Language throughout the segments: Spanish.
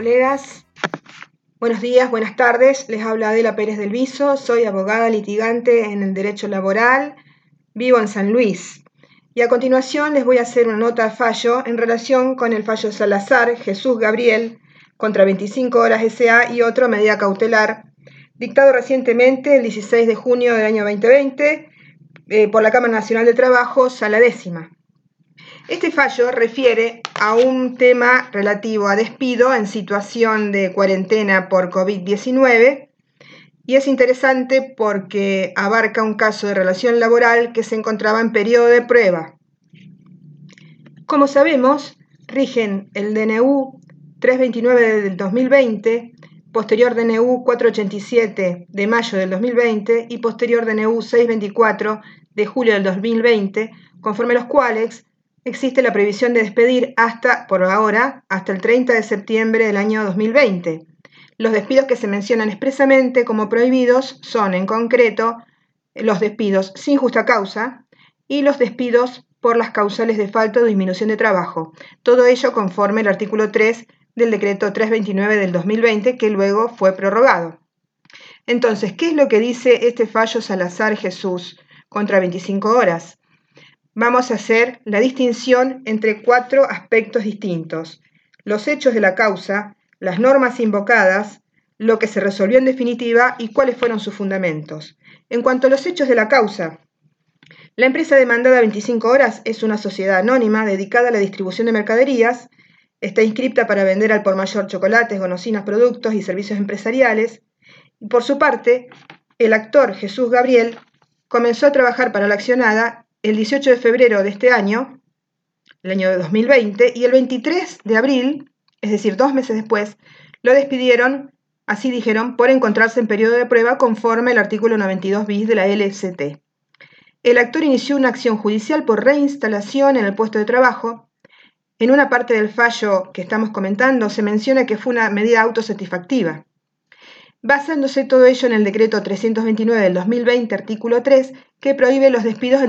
colegas. Buenos días, buenas tardes. Les habla Adela Pérez del Viso. Soy abogada litigante en el derecho laboral. Vivo en San Luis. Y a continuación les voy a hacer una nota de fallo en relación con el fallo Salazar Jesús Gabriel contra 25 horas SA y otro medida cautelar, dictado recientemente el 16 de junio del año 2020 eh, por la Cámara Nacional de Trabajo, sala décima. Este fallo refiere a un tema relativo a despido en situación de cuarentena por COVID-19 y es interesante porque abarca un caso de relación laboral que se encontraba en periodo de prueba. Como sabemos, rigen el DNU 329 del 2020, posterior DNU 487 de mayo del 2020 y posterior DNU 624 de julio del 2020, conforme los cuales existe la previsión de despedir hasta, por ahora, hasta el 30 de septiembre del año 2020. Los despidos que se mencionan expresamente como prohibidos son, en concreto, los despidos sin justa causa y los despidos por las causales de falta o disminución de trabajo. Todo ello conforme el artículo 3 del decreto 329 del 2020, que luego fue prorrogado. Entonces, ¿qué es lo que dice este fallo Salazar Jesús contra 25 horas? Vamos a hacer la distinción entre cuatro aspectos distintos. Los hechos de la causa, las normas invocadas, lo que se resolvió en definitiva y cuáles fueron sus fundamentos. En cuanto a los hechos de la causa, la empresa demandada 25 horas es una sociedad anónima dedicada a la distribución de mercaderías, está inscripta para vender al por mayor chocolates, golosinas, productos y servicios empresariales, y por su parte, el actor Jesús Gabriel comenzó a trabajar para la accionada el 18 de febrero de este año, el año de 2020, y el 23 de abril, es decir, dos meses después, lo despidieron, así dijeron, por encontrarse en periodo de prueba conforme al artículo 92 bis de la LCT. El actor inició una acción judicial por reinstalación en el puesto de trabajo. En una parte del fallo que estamos comentando se menciona que fue una medida autosatisfactiva basándose todo ello en el decreto 329 del 2020, artículo 3, que prohíbe los despidos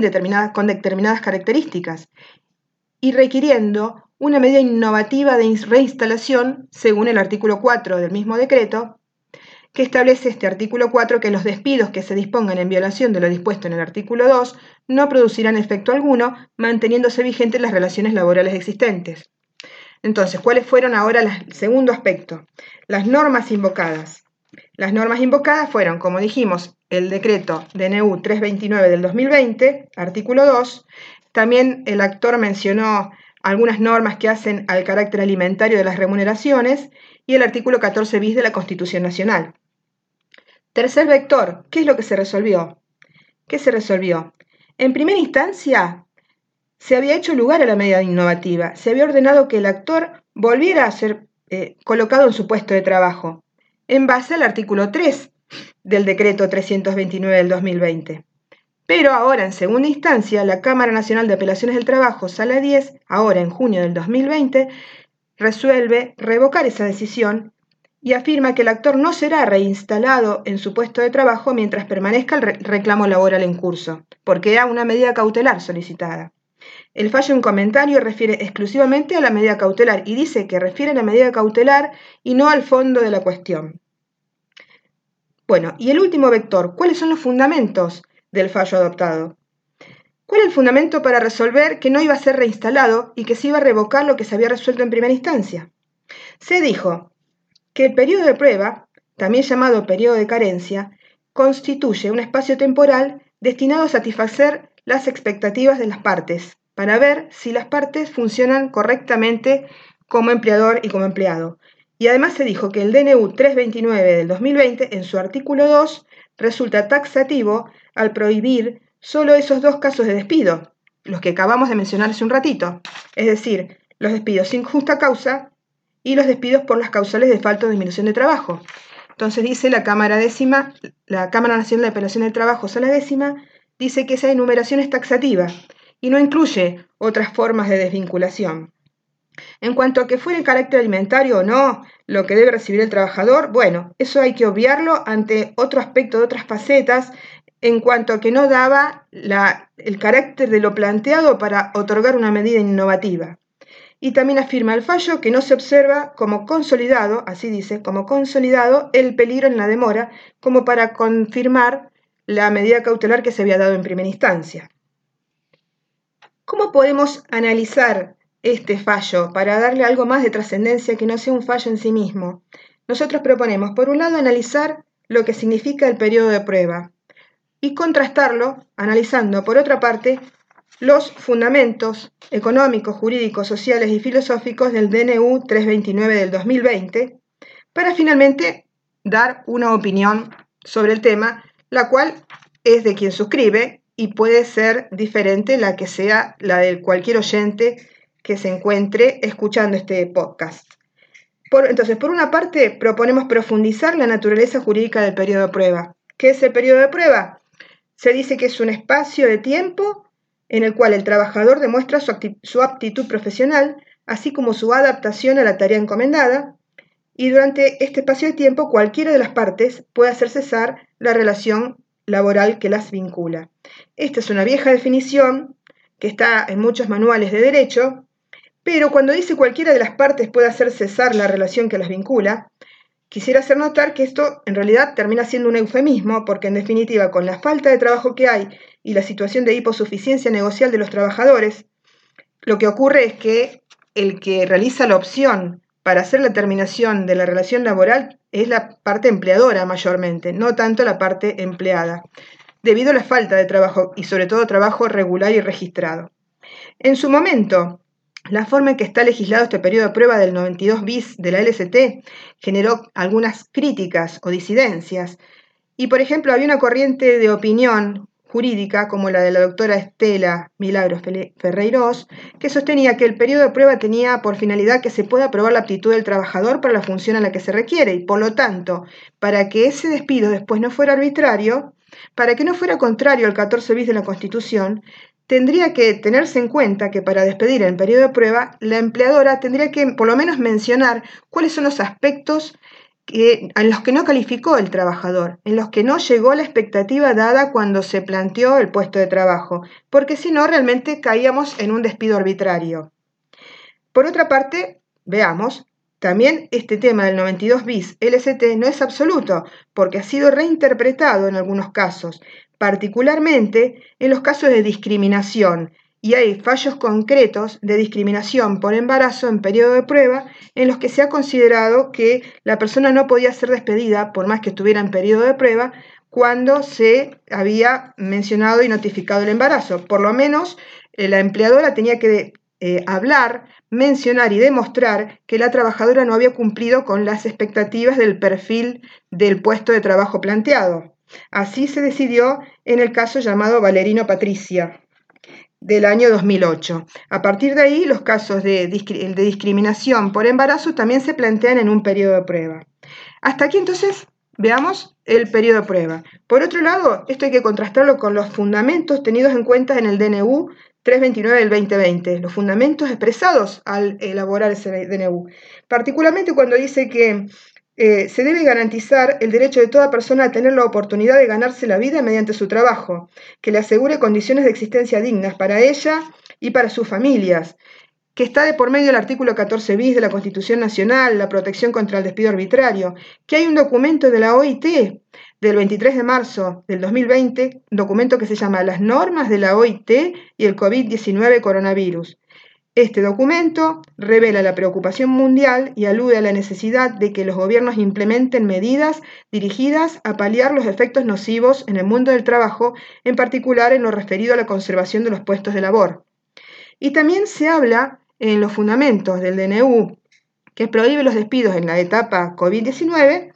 con determinadas características y requiriendo una medida innovativa de reinstalación según el artículo 4 del mismo decreto, que establece este artículo 4 que los despidos que se dispongan en violación de lo dispuesto en el artículo 2 no producirán efecto alguno, manteniéndose vigentes las relaciones laborales existentes. Entonces, ¿cuáles fueron ahora el segundo aspecto? Las normas invocadas. Las normas invocadas fueron, como dijimos, el decreto DNU 329 del 2020, artículo 2. También el actor mencionó algunas normas que hacen al carácter alimentario de las remuneraciones y el artículo 14 bis de la Constitución Nacional. Tercer vector, ¿qué es lo que se resolvió? ¿Qué se resolvió? En primera instancia, se había hecho lugar a la medida innovativa, se había ordenado que el actor volviera a ser eh, colocado en su puesto de trabajo en base al artículo 3 del decreto 329 del 2020. Pero ahora, en segunda instancia, la Cámara Nacional de Apelaciones del Trabajo, Sala 10, ahora en junio del 2020, resuelve revocar esa decisión y afirma que el actor no será reinstalado en su puesto de trabajo mientras permanezca el reclamo laboral en curso, porque era una medida cautelar solicitada. El fallo en comentario refiere exclusivamente a la medida cautelar y dice que refiere a la medida cautelar y no al fondo de la cuestión. Bueno, y el último vector, ¿cuáles son los fundamentos del fallo adoptado? ¿Cuál es el fundamento para resolver que no iba a ser reinstalado y que se iba a revocar lo que se había resuelto en primera instancia? Se dijo que el periodo de prueba, también llamado periodo de carencia, constituye un espacio temporal destinado a satisfacer las expectativas de las partes, para ver si las partes funcionan correctamente como empleador y como empleado. Y además se dijo que el DNU 329 del 2020, en su artículo 2, resulta taxativo al prohibir solo esos dos casos de despido, los que acabamos de mencionar hace un ratito, es decir, los despidos sin justa causa y los despidos por las causales de falta o disminución de trabajo. Entonces dice la Cámara décima, la Cámara Nacional de Apelación del Trabajo, sala décima, dice que esa enumeración es taxativa y no incluye otras formas de desvinculación. En cuanto a que fuera el carácter alimentario o no lo que debe recibir el trabajador, bueno, eso hay que obviarlo ante otro aspecto de otras facetas en cuanto a que no daba el carácter de lo planteado para otorgar una medida innovativa. y también afirma el fallo que no se observa como consolidado, así dice, como consolidado el peligro en la demora, como para confirmar la medida cautelar que se había dado en primera instancia. ¿Cómo podemos analizar este fallo para darle algo más de trascendencia que no sea un fallo en sí mismo? Nosotros proponemos, por un lado, analizar lo que significa el periodo de prueba y contrastarlo analizando, por otra parte, los fundamentos económicos, jurídicos, sociales y filosóficos del DNU 329 del 2020 para finalmente dar una opinión sobre el tema, la cual es de quien suscribe y puede ser diferente la que sea la de cualquier oyente que se encuentre escuchando este podcast. entonces, por una parte, proponemos profundizar la naturaleza jurídica del periodo de prueba. ¿Qué es el periodo de prueba? Se dice que es un espacio de tiempo en el cual el trabajador demuestra su, su aptitud profesional, así como su adaptación a la tarea encomendada, y durante este espacio de tiempo cualquiera de las partes puede hacer cesar la relación laboral que las vincula. Esta es una vieja definición que está en muchos manuales de derecho, pero cuando dice cualquiera de las partes puede hacer cesar la relación que las vincula, quisiera hacer notar que esto en realidad termina siendo un eufemismo, porque en definitiva con la falta de trabajo que hay y la situación de hiposuficiencia negocial de los trabajadores, lo que ocurre es que el que realiza la opción para hacer la terminación de la relación laboral es la parte empleadora mayormente, no tanto la parte empleada debido a la falta de trabajo y sobre todo trabajo regular y registrado. En su momento, la forma en que está legislado este periodo de prueba del 92 bis de la LST generó algunas críticas o disidencias. Y, por ejemplo, había una corriente de opinión jurídica, como la de la doctora Estela Milagros Ferreiros, que sostenía que el periodo de prueba tenía por finalidad que se pueda probar la aptitud del trabajador para la función a la que se requiere y, por lo tanto, para que ese despido después no fuera arbitrario, para que no fuera contrario al 14 bis de la Constitución, tendría que tenerse en cuenta que para despedir en periodo de prueba, la empleadora tendría que por lo menos mencionar cuáles son los aspectos en los que no calificó el trabajador, en los que no llegó la expectativa dada cuando se planteó el puesto de trabajo, porque si no realmente caíamos en un despido arbitrario. Por otra parte, veamos, también este tema del 92 bis LST no es absoluto, porque ha sido reinterpretado en algunos casos, particularmente en los casos de discriminación, y hay fallos concretos de discriminación por embarazo en periodo de prueba en los que se ha considerado que la persona no podía ser despedida por más que estuviera en periodo de prueba cuando se había mencionado y notificado el embarazo. Por lo menos eh, la empleadora tenía que eh, hablar, mencionar y demostrar que la trabajadora no había cumplido con las expectativas del perfil del puesto de trabajo planteado. Así se decidió en el caso llamado Valerino Patricia del año 2008. A partir de ahí, los casos de, de discriminación por embarazo también se plantean en un periodo de prueba. Hasta aquí entonces Veamos el periodo de prueba. Por otro lado, esto hay que contrastarlo con los fundamentos tenidos en cuenta en el DNU 329 del 2020, los fundamentos expresados al elaborar ese DNU, particularmente cuando dice que eh, se debe garantizar el derecho de toda persona a tener la oportunidad de ganarse la vida mediante su trabajo, que le asegure condiciones de existencia dignas para ella y para sus familias, que está de por medio del artículo 14 bis de la Constitución Nacional, la protección contra el despido arbitrario, que hay un documento de la OIT del 23 de marzo del 2020, documento que se llama Las normas de la OIT y el COVID-19 coronavirus. Este documento revela la preocupación mundial y alude a la necesidad de que los gobiernos implementen medidas dirigidas a paliar los efectos nocivos en el mundo del trabajo, en particular en lo referido a la conservación de los puestos de labor. Y también se habla en los fundamentos del DNU que prohíbe los despidos en la etapa COVID-19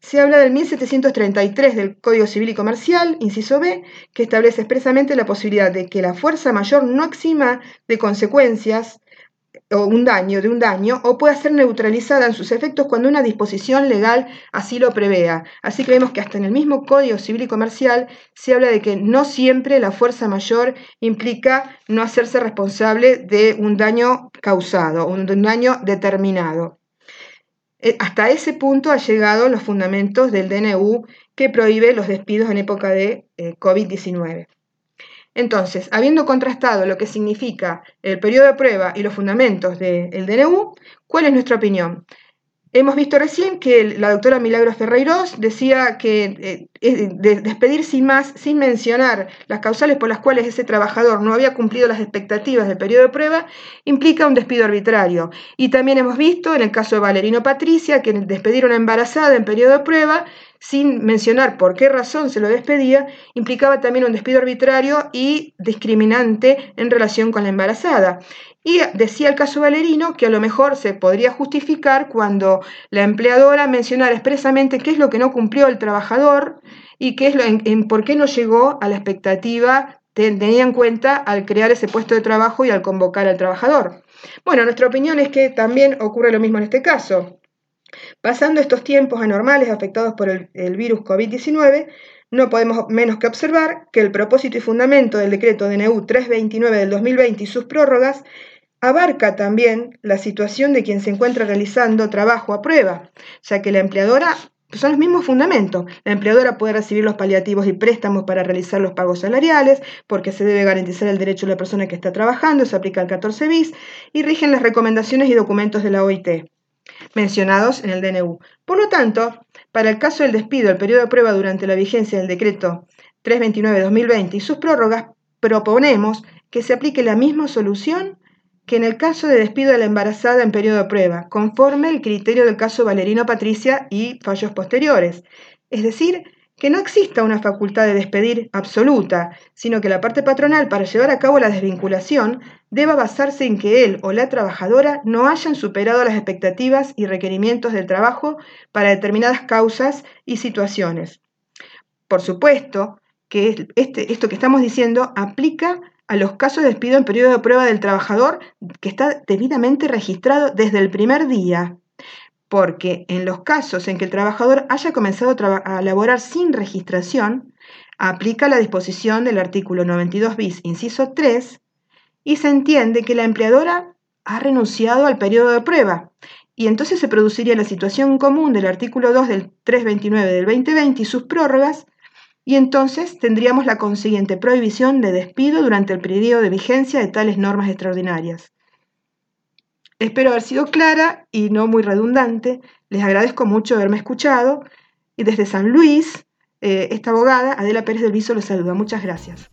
se habla del 1733 del Código Civil y Comercial, inciso B, que establece expresamente la posibilidad de que la fuerza mayor no exima de consecuencias o un daño de un daño o pueda ser neutralizada en sus efectos cuando una disposición legal así lo prevea. Así que vemos que hasta en el mismo Código Civil y Comercial se habla de que no siempre la fuerza mayor implica no hacerse responsable de un daño causado, un daño determinado. Eh, hasta ese punto han llegado los fundamentos del DNU que prohíbe los despidos en época de eh, COVID-19. Entonces, habiendo contrastado lo que significa el periodo de prueba y los fundamentos del DNU, ¿cuál es nuestra opinión? Hemos visto recién que la doctora Milagros Ferreiros decía que eh, despedir sin más, sin mencionar las causales por las cuales ese trabajador no había cumplido las expectativas del periodo de prueba, implica un despido arbitrario. Y también hemos visto en el caso de Valerino Patricia que despedir a una embarazada en periodo de prueba sin mencionar por qué razón se lo despedía, implicaba también un despido arbitrario y discriminante en relación con la embarazada. Y decía el caso Valerino que a lo mejor se podría justificar cuando la empleadora mencionara expresamente qué es lo que no cumplió el trabajador y qué es lo, en, por qué no llegó a la expectativa tenía en cuenta al crear ese puesto de trabajo y al convocar al trabajador. Bueno, nuestra opinión es que también ocurre lo mismo en este caso. Pasando estos tiempos anormales afectados por el, virus COVID-19, no podemos menos que observar que el propósito y fundamento del decreto DNU 329 del 2020 y sus prórrogas abarca también la situación de quien se encuentra realizando trabajo a prueba, ya que la empleadora son los mismos fundamentos. La empleadora puede recibir los paliativos y préstamos para realizar los pagos salariales, porque se debe garantizar el derecho de la persona que está trabajando, se aplica el 14 bis, y rigen las recomendaciones y documentos de la OIT mencionados en el DNU. Por lo tanto, para el caso del despido, el periodo de prueba durante la vigencia del decreto 329-2020 y sus prórrogas, proponemos que se aplique la misma solución que en el caso de despido de la embarazada en periodo de prueba, conforme el criterio del caso Valerino Patricia y fallos posteriores. Es decir, que no exista una facultad de despedir absoluta, sino que la parte patronal para llevar a cabo la desvinculación deba basarse en que él o la trabajadora no hayan superado las expectativas y requerimientos del trabajo para determinadas causas y situaciones. Por supuesto que este, esto que estamos diciendo aplica a los casos de despido en periodo de prueba del trabajador que está debidamente registrado desde el primer día, porque en los casos en que el trabajador haya comenzado a, laborar sin registración, aplica la disposición del artículo 92 bis, inciso 3, y se entiende que la empleadora ha renunciado al periodo de prueba, y entonces se produciría la situación común del artículo 2 del 329 del 2020 y sus prórrogas, y entonces tendríamos la consiguiente prohibición de despido durante el periodo de vigencia de tales normas extraordinarias. Espero haber sido clara y no muy redundante. Les agradezco mucho haberme escuchado. Y desde San Luis, eh, esta abogada, Adela Pérez del Viso, los saluda. Muchas gracias.